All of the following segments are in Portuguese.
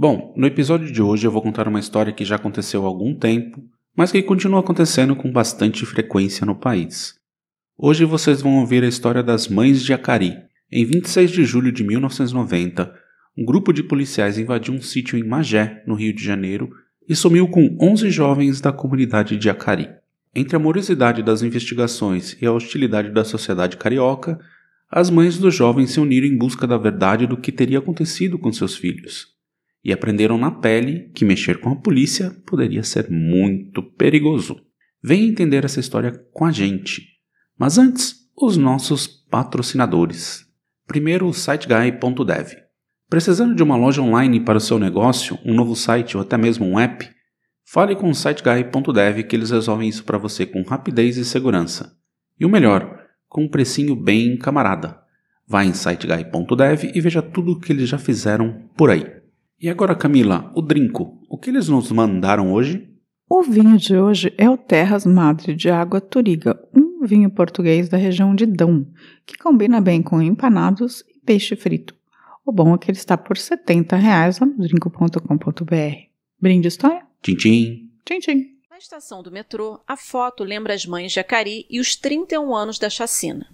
Bom, no episódio de hoje eu vou contar uma história que já aconteceu há algum tempo, mas que continua acontecendo com bastante frequência no país. Hoje vocês vão ouvir a história das Mães de Acari. Em 26 de julho de 1990, um grupo de policiais invadiu um sítio em Magé, no Rio de Janeiro, e sumiu com 11 jovens da comunidade de Acari. Entre a morosidade das investigações e a hostilidade da sociedade carioca, as mães dos jovens se uniram em busca da verdade do que teria acontecido com seus filhos. E aprenderam na pele que mexer com a polícia poderia ser muito perigoso. Venha entender essa história com a gente. Mas antes, os nossos patrocinadores. Primeiro, o siteguy.dev. Precisando de uma loja online para o seu negócio, um novo site ou até mesmo um app? Fale com o siteguy.dev que eles resolvem isso para você com rapidez e segurança. E o melhor, com um precinho bem camarada. Vá em siteguy.dev e veja tudo o que eles já fizeram por aí. E agora, Camila, o Drinco, o que eles nos mandaram hoje? O vinho de hoje é o Terras Madre de Água Turiga, um vinho português da região de Dão, que combina bem com empanados e peixe frito. O bom é que ele está por 70 reais lá no drinco.com.br. Brinde história? Tchim, tchim. Tchim, tchim. Na estação do metrô, a foto lembra as mães de Acari e os 31 anos da chacina.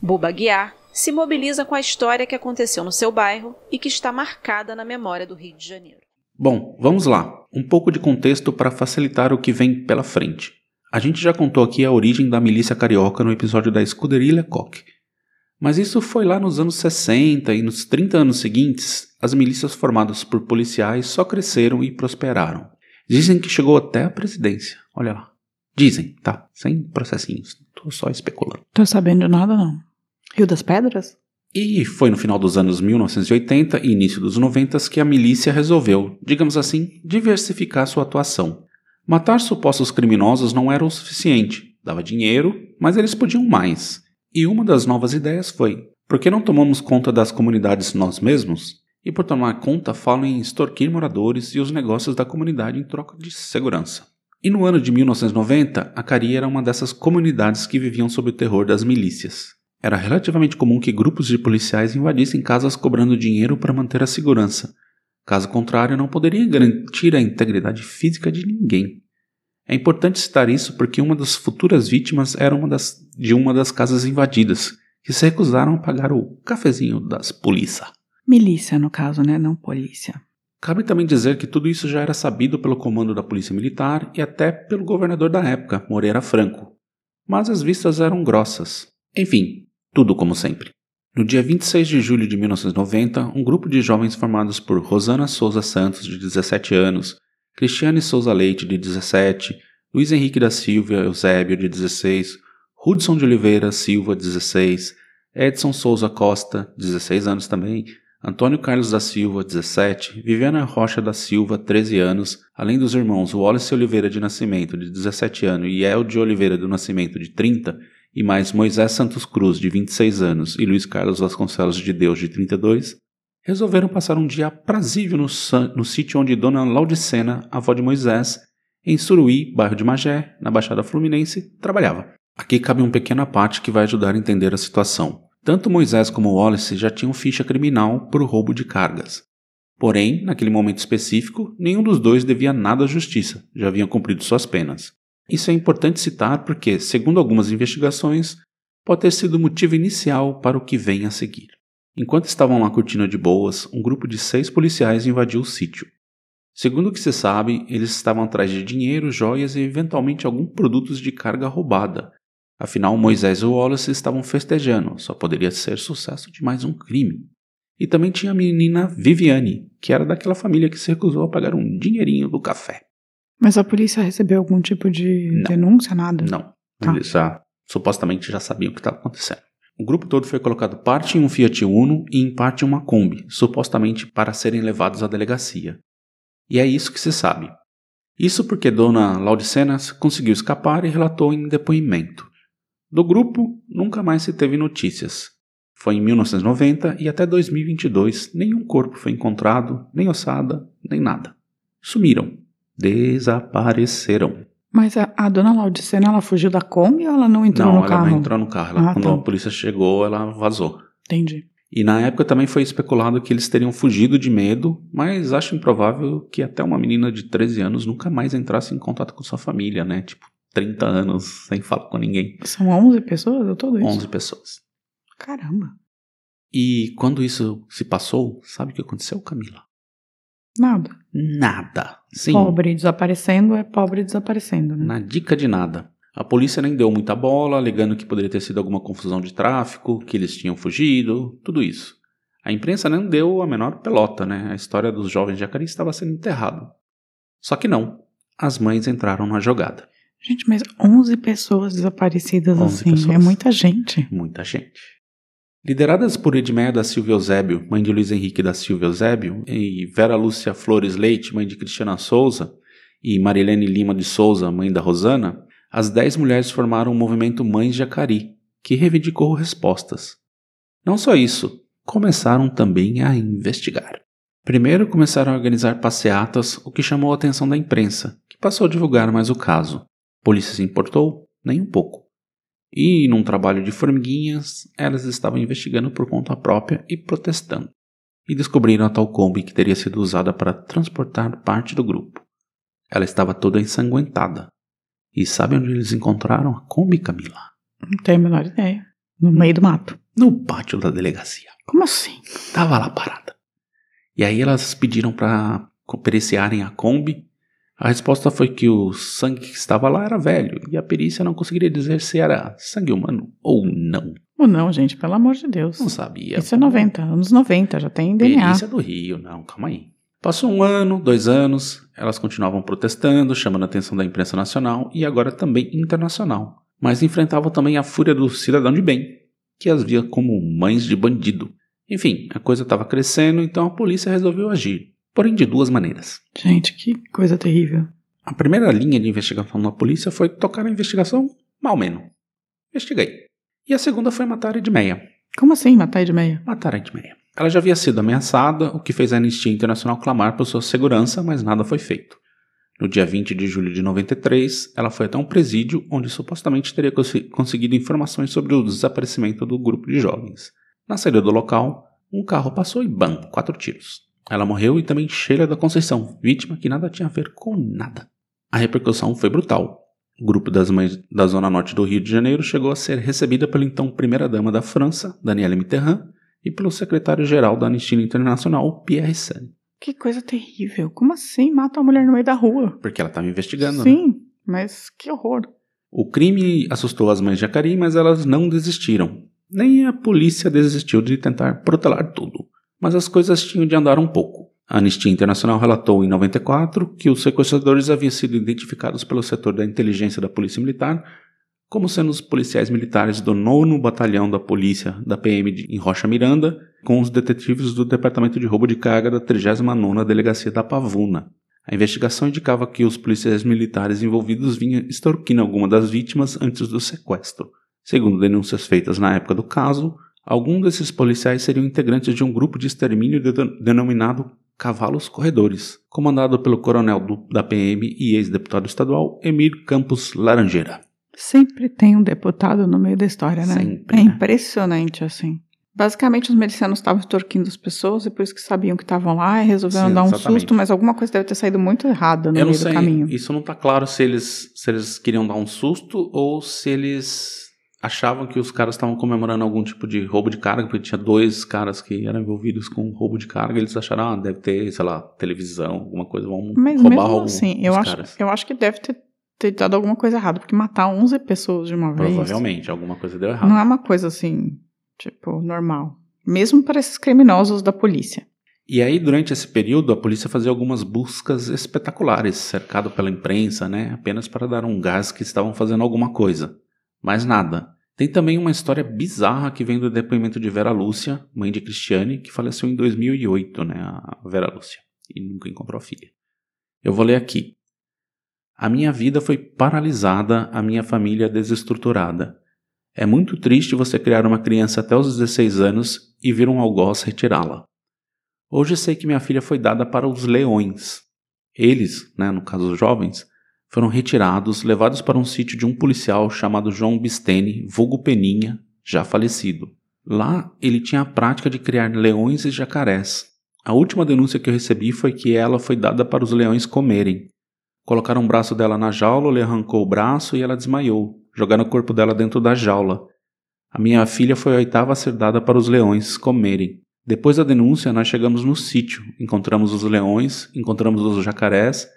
Buba Guiar se mobiliza com a história que aconteceu no seu bairro e que está marcada na memória do Rio de Janeiro. Bom, vamos lá. Um pouco de contexto para facilitar o que vem pela frente. A gente já contou aqui a origem da milícia carioca no episódio da Escuderia Lecoq. Mas isso foi lá nos anos 60 e nos 30 anos seguintes, as milícias formadas por policiais só cresceram e prosperaram. Dizem que chegou até a presidência. Olha lá. Dizem, tá? Sem processinhos. Tô só especulando. Tô sabendo nada não. Rio das Pedras? E foi no final dos anos 1980 e início dos 90 que a milícia resolveu, digamos assim, diversificar sua atuação. Matar supostos criminosos não era o suficiente. Dava dinheiro, mas eles podiam mais. E uma das novas ideias foi: por que não tomamos conta das comunidades nós mesmos? E por tomar conta, falam em extorquir moradores e os negócios da comunidade em troca de segurança. E no ano de 1990, a Cari era uma dessas comunidades que viviam sob o terror das milícias. Era relativamente comum que grupos de policiais invadissem casas cobrando dinheiro para manter a segurança. Caso contrário, não poderiam garantir a integridade física de ninguém. É importante citar isso porque uma das futuras vítimas era uma das, de uma das casas invadidas, que se recusaram a pagar o cafezinho das polícia. Milícia, no caso, né? Não polícia. Cabe também dizer que tudo isso já era sabido pelo comando da Polícia Militar e até pelo governador da época, Moreira Franco. Mas as vistas eram grossas. Enfim, tudo como sempre. No dia 26 de julho de 1990, um grupo de jovens formados por Rosana Souza Santos, de 17 anos, Cristiane Souza Leite, de 17, Luiz Henrique da Silva Eusébio, de 16, Hudson de Oliveira Silva, 16, Edson Souza Costa, 16 anos também, Antônio Carlos da Silva, 17, Viviana Rocha da Silva, 13 anos, além dos irmãos Wallace Oliveira de Nascimento, de 17 anos, e El de Oliveira do Nascimento, de 30, e mais Moisés Santos Cruz, de 26 anos, e Luiz Carlos Vasconcelos de Deus, de 32, resolveram passar um dia aprazível no, no sítio onde Dona Laudicena, avó de Moisés, em Suruí, bairro de Magé, na Baixada Fluminense, trabalhava. Aqui cabe um pequena parte que vai ajudar a entender a situação. Tanto Moisés como Wallace já tinham ficha criminal por roubo de cargas. Porém, naquele momento específico, nenhum dos dois devia nada à justiça, já haviam cumprido suas penas. Isso é importante citar porque, segundo algumas investigações, pode ter sido o motivo inicial para o que vem a seguir. Enquanto estavam lá curtindo de boas, um grupo de seis policiais invadiu o sítio. Segundo o que se sabe, eles estavam atrás de dinheiro, joias e eventualmente algum produtos de carga roubada. Afinal, Moisés e Wallace estavam festejando, só poderia ser sucesso de mais um crime. E também tinha a menina Viviane, que era daquela família que se recusou a pagar um dinheirinho do café. Mas a polícia recebeu algum tipo de Não. denúncia, nada? Não, Tá. eles já supostamente já sabiam o que estava acontecendo. O grupo todo foi colocado parte em um Fiat Uno e em parte em uma Kombi, supostamente para serem levados à delegacia. E é isso que se sabe. Isso porque Dona Laudicena conseguiu escapar e relatou em depoimento. Do grupo, nunca mais se teve notícias. Foi em 1990 e até 2022 nenhum corpo foi encontrado, nem ossada, nem nada. Sumiram. Desapareceram. Mas a, a dona Laudicena, ela fugiu da Kombi ou ela não entrou não, no ela carro? não entrou no carro. Ela- Ah, quando tá. a polícia chegou, ela vazou. Entendi. E na época também foi especulado que eles teriam fugido de medo, mas acho improvável que até uma menina de 13 anos nunca mais entrasse em contato com sua família, né? Tipo, 30 anos sem falar com ninguém. São 11 pessoas ou tudo isso? 11 pessoas. Caramba. E quando isso se passou, sabe o que aconteceu, Camila? Nada. Nada. Sim. Pobre desaparecendo é pobre desaparecendo, né? Na dica de nada. A polícia nem deu muita bola, alegando que poderia ter sido alguma confusão de tráfico, que eles tinham fugido, tudo isso. A imprensa não deu a menor pelota, né? A história dos jovens de Jacari estava sendo enterrado. Só que não. As mães entraram na jogada. Gente, mas 11 pessoas desaparecidas 11 assim, pessoas. é muita gente. Muita gente. Lideradas por Edmeia da Silva Eusébio, mãe de Luiz Henrique da Silva Eusébio, e Vera Lúcia Flores Leite, mãe de Cristiana Souza, e Marilene Lima de Souza, mãe da Rosana, as dez mulheres formaram o movimento Mães de Acari, que reivindicou respostas. Não só isso, começaram também a investigar. Primeiro começaram a organizar passeatas, o que chamou a atenção da imprensa, que passou a divulgar mais o caso. Polícia se importou? Nem um pouco. E, num trabalho de formiguinhas, elas estavam investigando por conta própria e protestando. E descobriram a tal Kombi que teria sido usada para transportar parte do grupo. Ela estava toda ensanguentada. E sabe onde eles encontraram a Kombi, Camila? Não tenho a menor ideia. No meio do mato. No pátio da delegacia. Como assim? Tava lá parada. E aí elas pediram para periciarem a Kombi. A resposta foi que o sangue que estava lá era velho e a perícia não conseguiria dizer se era sangue humano ou não. Ou não, gente, pelo amor de Deus. Não sabia. Isso é 90, anos 90, já tem DNA. Perícia do Rio, não, calma aí. Passou um ano, dois anos, elas continuavam protestando, chamando a atenção da imprensa nacional e agora também internacional. Mas enfrentavam também a fúria do cidadão de bem, que as via como mães de bandido. Enfim, a coisa estava crescendo, então a polícia resolveu agir, porém de duas maneiras. Gente, que coisa terrível. A primeira linha de investigação da polícia foi tocar a investigação mal menos. Investiguei. E a segunda foi matar a Edmeia. Como assim matar de meia? Matar a Edmeia. Ela já havia sido ameaçada, o que fez a Anistia Internacional clamar por sua segurança, mas nada foi feito. No dia 20 de julho de 93, ela foi até um presídio onde supostamente teria consi- conseguido informações sobre o desaparecimento do grupo de jovens. Na saída do local, um carro passou e bam, quatro tiros. Ela morreu e também Sheila da Conceição, vítima que nada tinha a ver com nada. A repercussão foi brutal. O grupo das mães da zona norte do Rio de Janeiro chegou a ser recebida pela então primeira-dama da França, Danielle Mitterrand, e pelo secretário-geral da Anistia Internacional, Pierre Sane, Que coisa terrível. Como assim mata uma mulher no meio da rua? porque ela estava investigando. né? Sim, mas que horror. O crime assustou as mães de Jacari, mas elas não desistiram. Nem a polícia desistiu de tentar protelar tudo. Mas as coisas tinham de andar um pouco. A Anistia Internacional relatou em 94 que os sequestradores haviam sido identificados pelo setor da inteligência da Polícia Militar como sendo os policiais militares do 9 Batalhão da Polícia da PM de- em Rocha Miranda, com os detetives do Departamento de Roubo de Carga da 39ª Delegacia da Pavuna. A investigação indicava que os policiais militares envolvidos vinham extorquindo alguma das vítimas antes do sequestro. Segundo denúncias feitas na época do caso, alguns desses policiais seriam integrantes de um grupo de extermínio de- denominado Cavalos Corredores, comandado pelo coronel do- da PM e ex-deputado estadual Emir Campos Laranjeira. Sempre tem um deputado no meio da história, né? Sempre, é né? impressionante, assim. Basicamente, os milicianos estavam extorquindo as pessoas e por isso que sabiam que estavam lá e resolveram Sim, dar um exatamente. susto, mas alguma coisa deve ter saído muito errada no Eu meio sei, do caminho. isso não tá claro se eles, se eles queriam dar um susto ou se eles achavam que os caras estavam comemorando algum tipo de roubo de carga, porque tinha dois caras que eram envolvidos com roubo de carga, e eles acharam, ah, deve ter, sei lá, televisão, alguma coisa, vamos Mas roubar mesmo assim, eu acho, caras. eu acho que deve ter, ter dado alguma coisa errada, porque matar 11 pessoas de uma vez Provavelmente, alguma coisa deu errado. não é uma coisa assim, tipo, normal. Mesmo para esses criminosos da polícia. E aí, durante esse período, a polícia fazia algumas buscas espetaculares, cercado pela imprensa, né? Apenas para dar um gás que estavam fazendo alguma coisa. Mas nada. Tem também uma história bizarra que vem do depoimento de Vera Lúcia, mãe de Cristiane, que faleceu em 2008, né? A Vera Lúcia. E nunca encontrou a filha. Eu vou ler aqui. A minha vida foi paralisada, a minha família desestruturada. É muito triste você criar uma criança até os 16 anos e vir um algoz retirá-la. Hoje sei que minha filha foi dada para os leões. Eles, né, no caso os jovens, foram retirados, levados para um sítio de um policial chamado João Bistene, vulgo Peninha, já falecido. Lá ele tinha a prática de criar leões e jacarés. A última denúncia que eu recebi foi que ela foi dada para os leões comerem. Colocaram o braço dela na jaula, ele arrancou o braço e ela desmaiou. Jogaram o corpo dela dentro da jaula. A minha filha foi a oitava a ser dada para os leões comerem. Depois da denúncia, nós chegamos no sítio, encontramos os leões, encontramos os jacarés,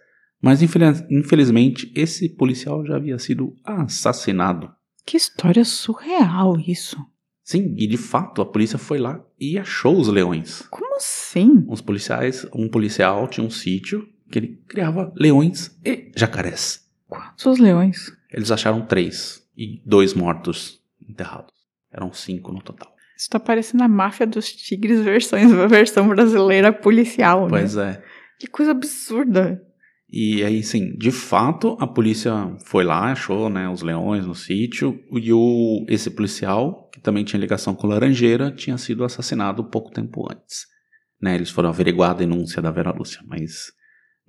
mas infelizmente esse policial já havia sido assassinado. Que história surreal isso. Sim, e de fato a polícia foi lá e achou os leões. Como assim? Os policiais, um policial tinha um sítio que ele criava leões e jacarés. Quantos leões? Eles acharam três e dois mortos enterrados. Eram cinco no total. Isso tá parecendo a máfia dos tigres versões, versão brasileira policial, pois né? Pois é. Que coisa absurda. E aí, sim, de fato, a polícia foi lá, achou né, os leões no sítio, e o, esse policial, que também tinha ligação com Laranjeira, tinha sido assassinado pouco tempo antes. Né, eles foram averiguar a denúncia da Vera Lúcia, mas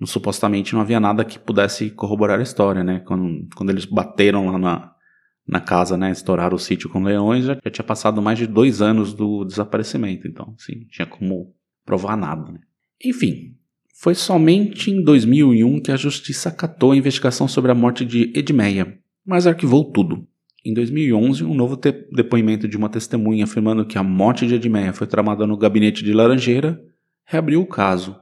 supostamente não havia nada que pudesse corroborar a história, né? Quando, quando eles bateram lá na, na casa, né, estouraram o sítio com leões, já, já, tinha passado mais de dois anos do desaparecimento, então, sim, tinha como provar nada, né? Enfim, foi somente em 2001 que a justiça acatou a investigação sobre a morte de Edmeia, mas arquivou tudo. Em 2011, um novo depoimento de uma testemunha afirmando que a morte de Edmeia foi tramada no gabinete de Laranjeira reabriu o caso,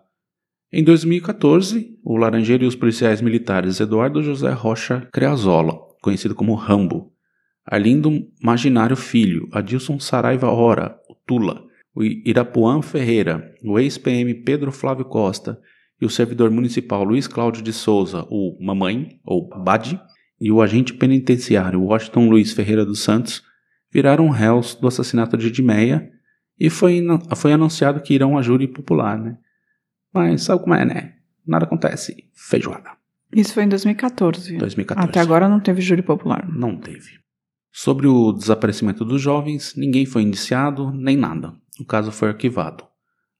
em 2014, o Laranjeiro e os policiais militares Eduardo José Rocha Creazola, conhecido como Rambo, Arlindo Maginário Filho, Adilson Saraiva Hora, o Tula, o Irapuã Ferreira, o ex-PM Pedro Flávio Costa e o servidor municipal Luiz Cláudio de Souza, o Mamãe, ou Badi, e o agente penitenciário Washington Luiz Ferreira dos Santos viraram réus do assassinato de Edmeia e foi, foi anunciado que irão a júri popular, né? Mas sabe como é, né? Nada acontece. Feijoada. Isso foi em 2014. 2014. Até agora não teve júri popular. Não teve. Sobre o desaparecimento dos jovens, ninguém foi indiciado, nem nada. O caso foi arquivado.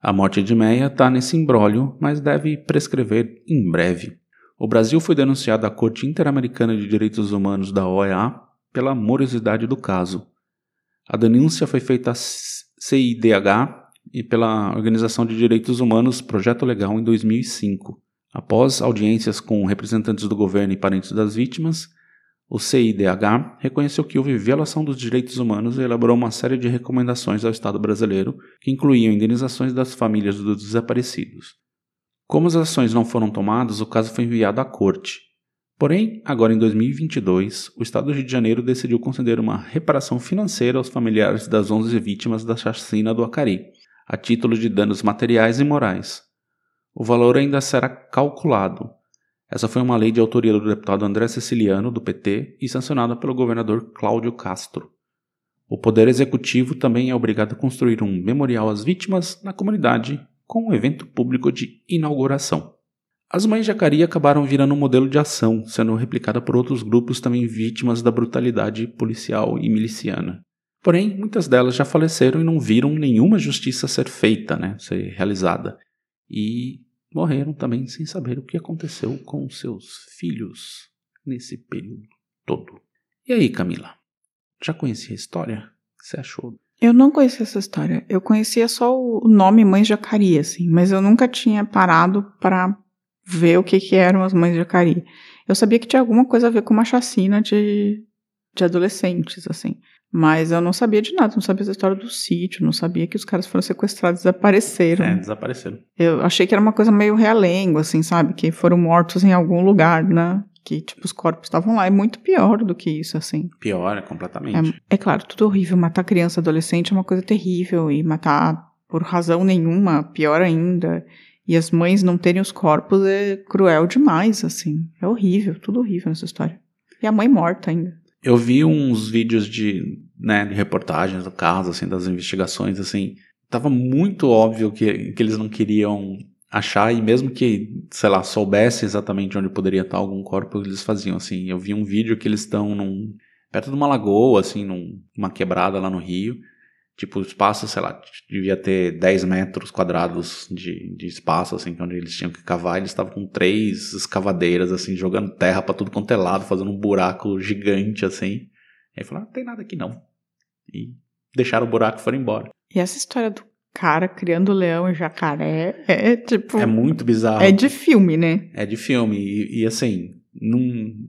A morte de Meia está nesse imbróglio, mas deve prescrever em breve. O Brasil foi denunciado à Corte Interamericana de Direitos Humanos da OEA pela morosidade do caso. A denúncia foi feita à CIDH e pela Organização de Direitos Humanos Projeto Legal em 2005. Após audiências com representantes do governo e parentes das vítimas, o CIDH reconheceu que houve violação dos direitos humanos e elaborou uma série de recomendações ao Estado brasileiro que incluíam indenizações das famílias dos desaparecidos. Como as ações não foram tomadas, o caso foi enviado à corte. Porém, agora em 2022, o Estado do Rio de Janeiro decidiu conceder uma reparação financeira aos familiares das 11 vítimas da chacina do Acari, a título de danos materiais e morais. O valor ainda será calculado. Essa foi uma lei de autoria do deputado André Siciliano, do PT, e sancionada pelo governador Cláudio Castro. O Poder Executivo também é obrigado a construir um memorial às vítimas na comunidade com um evento público de inauguração. As mães Jacari acabaram virando um modelo de ação, sendo replicada por outros grupos também vítimas da brutalidade policial e miliciana. Porém, muitas delas já faleceram e não viram nenhuma justiça ser feita, né, ser realizada. E morreram também sem saber o que aconteceu com seus filhos nesse período todo. E aí, Camila? Já conhecia a história? O que você achou? Eu não conhecia essa história. Eu conhecia só o nome Mães de Acari, assim, mas eu nunca tinha parado para ver o que, que eram as Mães de Acari. Eu sabia que tinha alguma coisa a ver com uma chacina de, de adolescentes, assim. Mas eu não sabia de nada, não sabia da história do sítio, não sabia que os caras foram sequestrados desapareceram. É, desapareceram. Eu achei que era uma coisa meio realengo, assim, sabe? Que foram mortos em algum lugar, né? Que, tipo, os corpos estavam lá. É muito pior do que isso, assim. Pior, é completamente. É, é claro, tudo horrível. Matar criança adolescente é uma coisa terrível. E matar por razão nenhuma, pior ainda. E as mães não terem os corpos é cruel demais, assim. É horrível, tudo horrível nessa história. E a mãe morta ainda. Eu vi uns vídeos de, né, de reportagens do caso, assim, das investigações, assim. Tava muito óbvio que, que eles não queriam achar e mesmo que, sei lá, soubesse exatamente onde poderia estar algum corpo, eles faziam assim. Eu vi um vídeo que eles estão num perto de uma lagoa, assim, num, numa quebrada lá no Rio. Tipo, o espaço, sei lá, devia ter 10 metros quadrados de, de espaço, assim, onde eles tinham que cavar. Eles estavam com três escavadeiras, assim, jogando terra para tudo quanto é lado, fazendo um buraco gigante, assim. E aí falaram, não tem nada aqui não. E deixaram o buraco e foram embora. E essa história do cara criando leão e jacaré é tipo. É muito bizarro. É de filme, né? É de filme. E, e assim, não,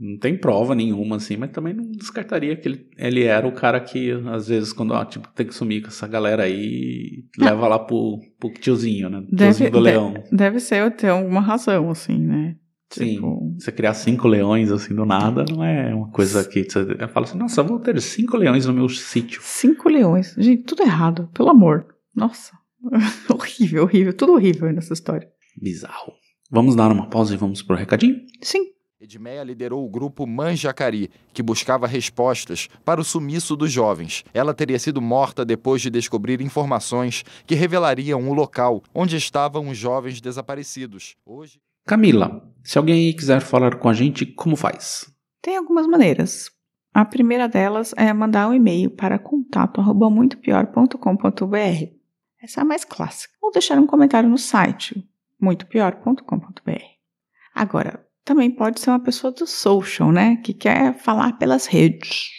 não tem prova nenhuma, assim, mas também não descartaria que ele, ele era o cara que, às vezes, quando ó, tipo, tem que sumir com essa galera aí, leva lá pro, pro tiozinho, né? Deve, tiozinho do leão. de- deve ser ter alguma razão, assim, né? Sim. Tipo, Você criar cinco leões assim do nada não é uma coisa que você fala assim, nossa, eu vou ter cinco leões no meu sítio. cinco leões. Gente, tudo errado, pelo amor. Nossa. horrível, horrível. Tudo horrível nessa história. Bizarro. Vamos dar uma pausa e vamos pro recadinho? Sim. Edmeia liderou o grupo Manjacari, que buscava respostas para o sumiço dos jovens. Ela teria sido morta depois de descobrir informações que revelariam o local onde estavam os jovens desaparecidos. Hoje. Camila, se alguém quiser falar com a gente, como faz? Tem algumas maneiras. A primeira delas é mandar um e-mail para contato@muitopior.com.br. Essa é a mais clássica. Ou deixar um comentário no site muitopior.com.br. Agora, também pode ser uma pessoa do social, né, que quer falar pelas redes.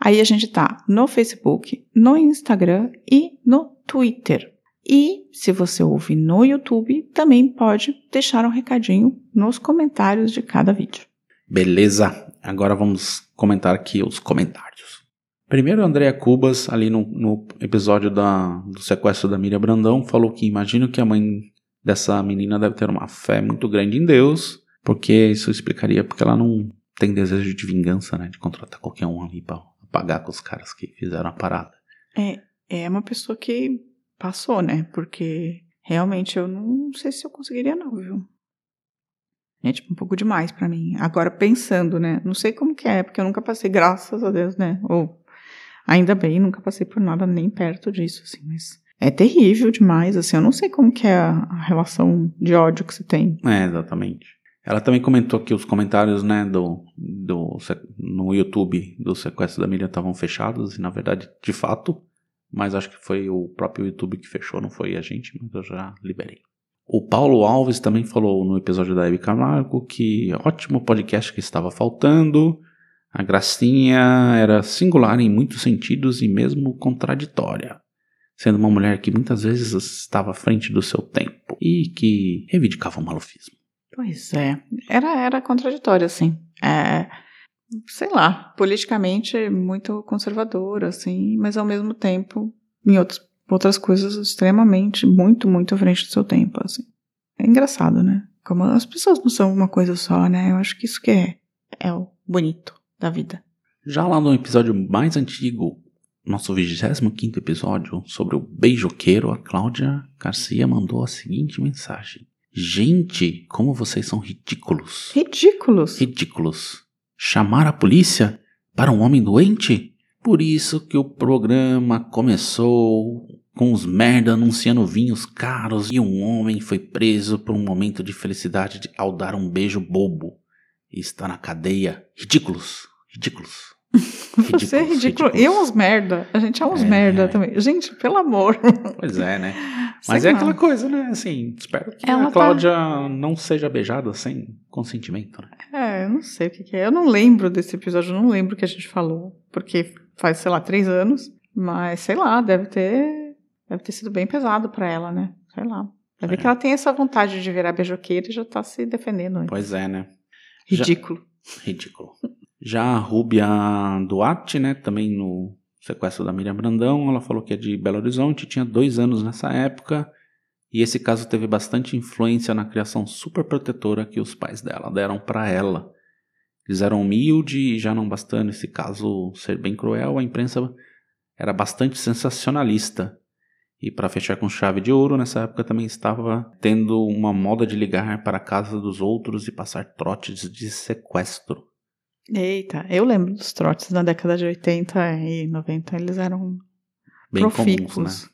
Aí a gente tá no Facebook, no Instagram e no Twitter. E se você ouve no YouTube, também pode deixar um recadinho nos comentários de cada vídeo. Beleza, agora vamos comentar aqui os comentários. Primeiro, a Andrea Cubas, ali no, no episódio da, do sequestro da Miriam Brandão, falou que imagino que a mãe dessa menina deve ter uma fé muito grande em Deus, porque isso explicaria porque ela não tem desejo de vingança, né? De contratar qualquer um ali pra pagar com os caras que fizeram a parada. É, é uma pessoa que passou, né? Porque realmente eu não sei se eu conseguiria, não, viu? É tipo um pouco demais pra mim. Agora pensando, né? Não sei como que é, porque eu nunca passei, graças a Deus, né? Ou ainda bem, nunca passei por nada nem perto disso, assim, mas é terrível demais, assim. Eu não sei como que é a relação de ódio que você tem. É, exatamente. Ela também comentou que os comentários, né, do, do no YouTube do sequestro da Miriam estavam fechados, e na verdade, de fato, mas acho que foi o próprio YouTube que fechou, não foi a gente, mas eu já liberei. O Paulo Alves também falou no episódio da Hebe Camargo que ótimo podcast que estava faltando, a gracinha era singular em muitos sentidos e mesmo contraditória, sendo uma mulher que muitas vezes estava à frente do seu tempo e que reivindicava o malufismo. Pois é. Era, era contraditório, assim. É, sei lá, politicamente muito conservadora, assim, mas ao mesmo tempo, em outros, outras coisas, extremamente, muito, muito à frente do seu tempo, assim. É engraçado, né? Como as pessoas não são uma coisa só, né? Eu acho que isso que é, é o bonito da vida. Já lá no episódio mais antigo, nosso 25 episódio sobre o beijoqueiro, a Cláudia Garcia mandou a seguinte mensagem: Gente, como vocês são ridículos! Ridículos! Ridículos! Chamar a polícia para um homem doente? Por isso que o programa começou com os merda anunciando vinhos caros e um homem foi preso por um momento de felicidade de- ao dar um beijo bobo e está na cadeia. Ridículos! Ridículos! Você é ridículo. E uns merda. A gente é uns É. merda também. Gente, pelo amor. Pois é, né? Mas Sei é aquela coisa, né? Assim, espero que Ela a tá- Cláudia não seja beijada sem consentimento, né? É, eu não sei o que, que é. Eu não lembro desse episódio, eu não lembro o que a gente falou, porque faz, sei lá, três anos. Mas, sei lá, deve ter, deve ter sido bem pesado pra ela, né? Sei lá. Deve É. que ela tem essa vontade de virar beijoqueira e já tá se defendendo. antes. Pois é, né? Já- Ridículo. Ridículo. Já a Rúbia Duarte, né, também no sequestro da Miriam Brandão, ela falou que é de Belo Horizonte, tinha dois anos nessa época, e esse caso teve bastante influência na criação super protetora que os pais dela deram pra ela. Eles eram humildes e já não bastando esse caso ser bem cruel, a imprensa era bastante sensacionalista. E para fechar com chave de ouro, nessa época também estava tendo uma moda de ligar para a casa dos outros e passar trotes de sequestro. Eita, eu lembro dos trotes na década de 80 e 90, eles eram Bem profícuos. comuns, né?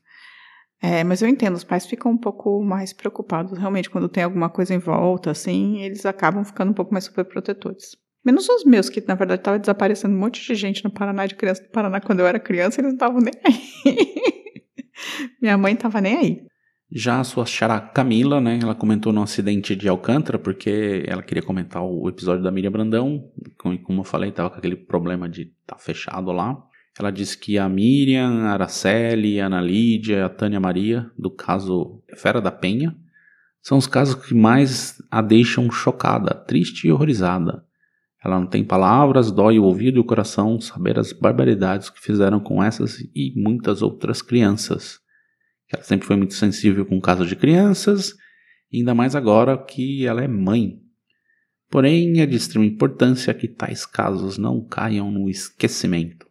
É, mas eu entendo, os pais ficam um pouco mais preocupados, realmente, quando tem alguma coisa em volta, assim, eles acabam ficando um pouco mais superprotetores. Menos os meus, que na verdade estava desaparecendo um monte de gente no Paraná, de criança do Paraná, quando eu era criança, eles não estavam nem aí. Minha mãe estava nem aí. Já a sua xará Camila, né, ela comentou no acidente de Alcântara, porque ela queria comentar o episódio da Miriam Brandão, como eu falei, estava com aquele problema de tá fechado lá. Ela disse que a Miriam, a Araceli, a Ana Lídia, a Tânia Maria, do caso Fera da Penha, são os casos que mais a deixam chocada, triste e horrorizada. Ela não tem palavras, dói o ouvido e o coração saber as barbaridades que fizeram com essas e muitas outras crianças. Ela sempre foi muito sensível com casos de crianças, ainda mais agora que ela é mãe. Porém, é de extrema importância que tais casos não caiam no esquecimento.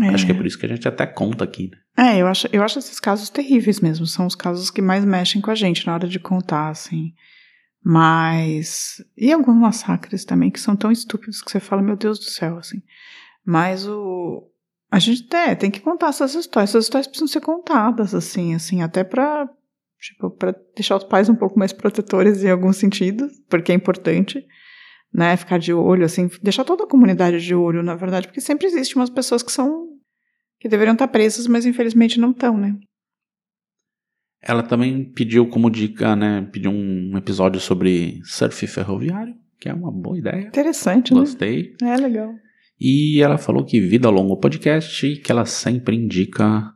É. Acho que é por isso que a gente até conta aqui. Né? É, eu acho, eu acho esses casos terríveis mesmo. São os casos que mais mexem com a gente na hora de contar, assim. Mas. E alguns massacres também que são tão estúpidos que você fala, meu Deus do céu, assim. Mas o. A gente é, tem que contar essas histórias. Essas histórias precisam ser contadas, assim, assim, até pra. Tipo, pra deixar os pais um pouco mais protetores em algum sentido, porque é importante né, ficar de olho, assim, deixar toda a comunidade de olho, na verdade, porque sempre existe umas pessoas que são que deveriam estar presas, mas infelizmente não estão, né? Ela também pediu como dica, né, pediu um episódio sobre surf ferroviário, que é uma boa ideia. Interessante, Gostei. né? Gostei. É legal. E ela falou que Vida Longa podcast que ela sempre indica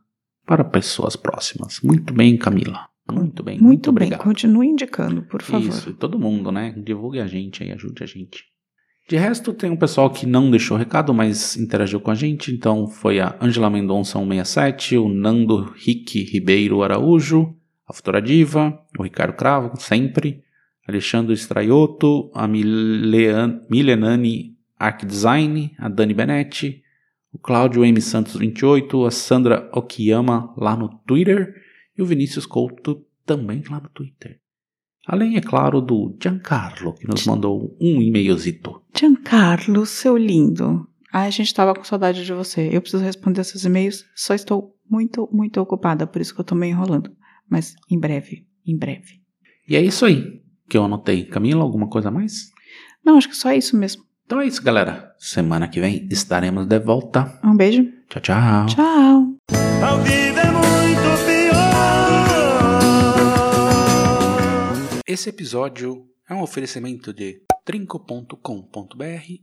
para pessoas próximas. Muito bem, Camila. Muito bem. Muito, muito bem. Obrigado. Continue indicando, por favor. Isso, todo mundo, né? Divulgue a gente aí, ajude a gente. De resto, tem um pessoal que não deixou recado, mas interagiu com a gente. Então foi a Angela Mendonça 167, o Nando Rick Ribeiro Araújo, a Futura Diva, o Ricardo Cravo, sempre, Alexandre Straioto, a Milean, Milenani Arc Design, a Dani Benetti, o Cláudio M. Santos 28, a Sandra Okiyama lá no Twitter e o Vinícius Couto também lá no Twitter. Além, é claro, do Giancarlo, que nos mandou um e-mailzito. Giancarlo, seu lindo. Ai, a gente tava com saudade de você. Eu preciso responder esses e-mails. Só estou muito, muito ocupada, por isso que eu tô meio enrolando. Mas em breve, em breve. E é isso aí que eu anotei. Camila, alguma coisa a mais? Não, acho que só isso mesmo. Então é isso, galera. Semana que vem estaremos de volta. Um beijo. Tchau, tchau. Tchau. Esse episódio é um oferecimento de trinco.com.br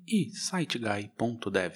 e siteguy.dev.